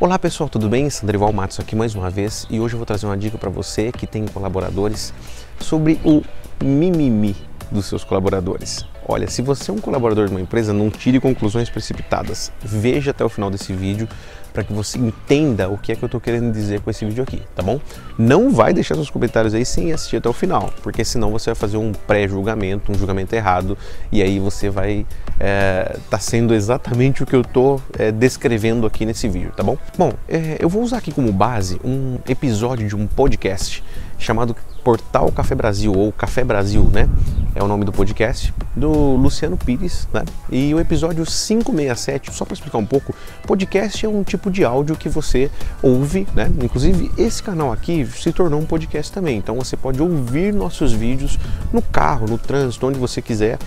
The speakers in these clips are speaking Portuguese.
Olá pessoal, tudo bem? Sandrival Matos aqui mais uma vez e hoje eu vou trazer uma dica para você que tem colaboradores sobre o mimimi dos seus colaboradores. Olha, se você é um colaborador de uma empresa, não tire conclusões precipitadas. Veja até o final desse vídeo para que você entenda o que é que eu estou querendo dizer com esse vídeo aqui, tá bom? Não vai deixar seus comentários aí sem assistir até o final, porque senão você vai fazer um pré-julgamento, um julgamento errado, e aí você vai é, tá sendo exatamente o que eu estou é, descrevendo aqui nesse vídeo, tá bom? Bom, é, eu vou usar aqui como base um episódio de um podcast chamado Portal Café Brasil, ou Café Brasil, né? É o nome do podcast, do Luciano Pires, né? E o episódio 567, só para explicar um pouco, podcast é um tipo de áudio que você ouve, né? Inclusive, esse canal aqui se tornou um podcast também, então você pode ouvir nossos vídeos no carro, no trânsito, onde você quiser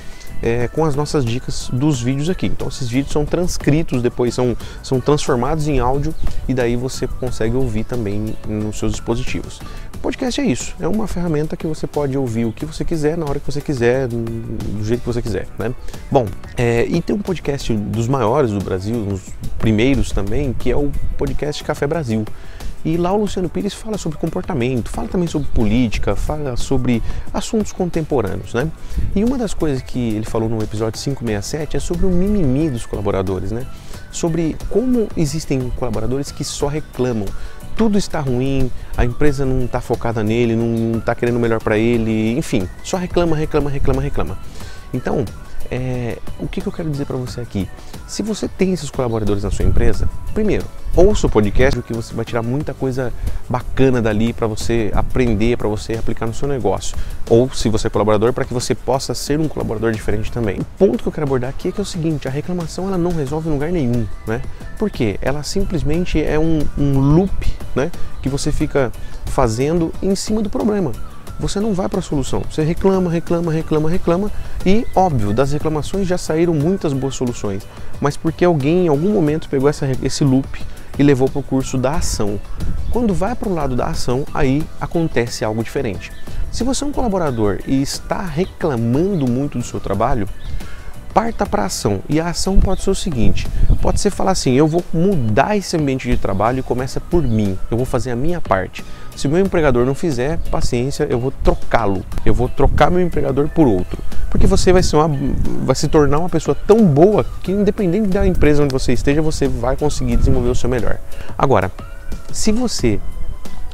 é, com as nossas dicas dos vídeos aqui. Então esses vídeos são transcritos, depois são, são transformados em áudio e daí você consegue ouvir também nos seus dispositivos. Podcast é isso, é uma ferramenta que você pode ouvir o que você quiser, na hora que você quiser, do jeito que você quiser, né? Bom, é, e tem um podcast dos maiores do Brasil, uns primeiros também, que é o podcast Café Brasil. E lá o Luciano Pires fala sobre comportamento, fala também sobre política, fala sobre assuntos contemporâneos, né? E uma das coisas que ele falou no episódio 567 é sobre o mimimi dos colaboradores, né? Sobre como existem colaboradores que só reclamam. Tudo está ruim, a empresa não está focada nele, não está querendo o melhor para ele, enfim, só reclama, reclama, reclama, reclama. Então, é, o que, que eu quero dizer para você aqui? Se você tem esses colaboradores na sua empresa, primeiro, ouça o podcast, porque você vai tirar muita coisa bacana dali para você aprender, para você aplicar no seu negócio. Ou, se você é colaborador, para que você possa ser um colaborador diferente também. O ponto que eu quero abordar aqui é que é o seguinte: a reclamação ela não resolve em lugar nenhum, né? Porque ela simplesmente é um, um loop, né? Que você fica fazendo em cima do problema você não vai para a solução. Você reclama, reclama, reclama, reclama e, óbvio, das reclamações já saíram muitas boas soluções, mas porque alguém em algum momento pegou essa, esse loop e levou para o curso da ação. Quando vai para o lado da ação, aí acontece algo diferente. Se você é um colaborador e está reclamando muito do seu trabalho, parta para a ação. E a ação pode ser o seguinte: pode ser falar assim, eu vou mudar esse ambiente de trabalho e começa por mim. Eu vou fazer a minha parte. Se meu empregador não fizer, paciência, eu vou trocá-lo. Eu vou trocar meu empregador por outro. Porque você vai, ser uma, vai se tornar uma pessoa tão boa que, independente da empresa onde você esteja, você vai conseguir desenvolver o seu melhor. Agora, se você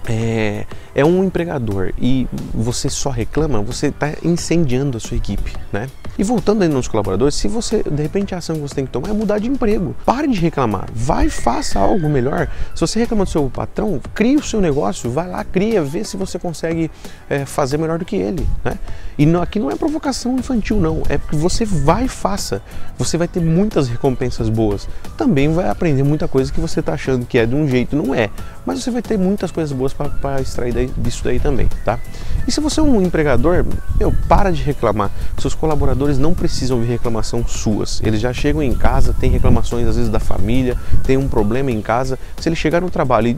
é, é um empregador e você só reclama, você está incendiando a sua equipe, né? E voltando aí nos colaboradores, se você, de repente, a ação que você tem que tomar é mudar de emprego. Pare de reclamar. Vai, faça algo melhor. Se você reclama do seu patrão, crie o seu negócio, vai lá, cria, vê se você consegue é, fazer melhor do que ele, né? E não, aqui não é provocação infantil, não. É porque você vai e faça. Você vai ter muitas recompensas boas. Também vai aprender muita coisa que você está achando que é de um jeito, não é. Mas você vai ter muitas coisas boas para extrair daí, disso daí também, tá? E se você é um empregador, meu, para de reclamar. Seus colaboradores não precisam de reclamação suas. Eles já chegam em casa, tem reclamações às vezes da família, tem um problema em casa. Se ele chegar no trabalho e,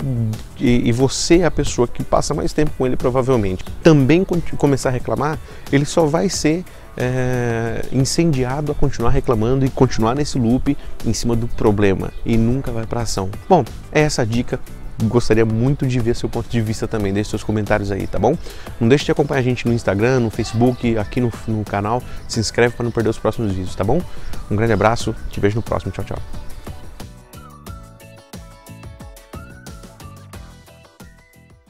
e, e você é a pessoa que passa mais tempo com ele, provavelmente, também começar a reclamar, ele só vai ser é, incendiado a continuar reclamando e continuar nesse loop em cima do problema e nunca vai para ação. Bom, é essa dica. Gostaria muito de ver seu ponto de vista também. Deixe seus comentários aí, tá bom? Não deixe de acompanhar a gente no Instagram, no Facebook, aqui no, no canal. Se inscreve para não perder os próximos vídeos, tá bom? Um grande abraço, te vejo no próximo. Tchau, tchau.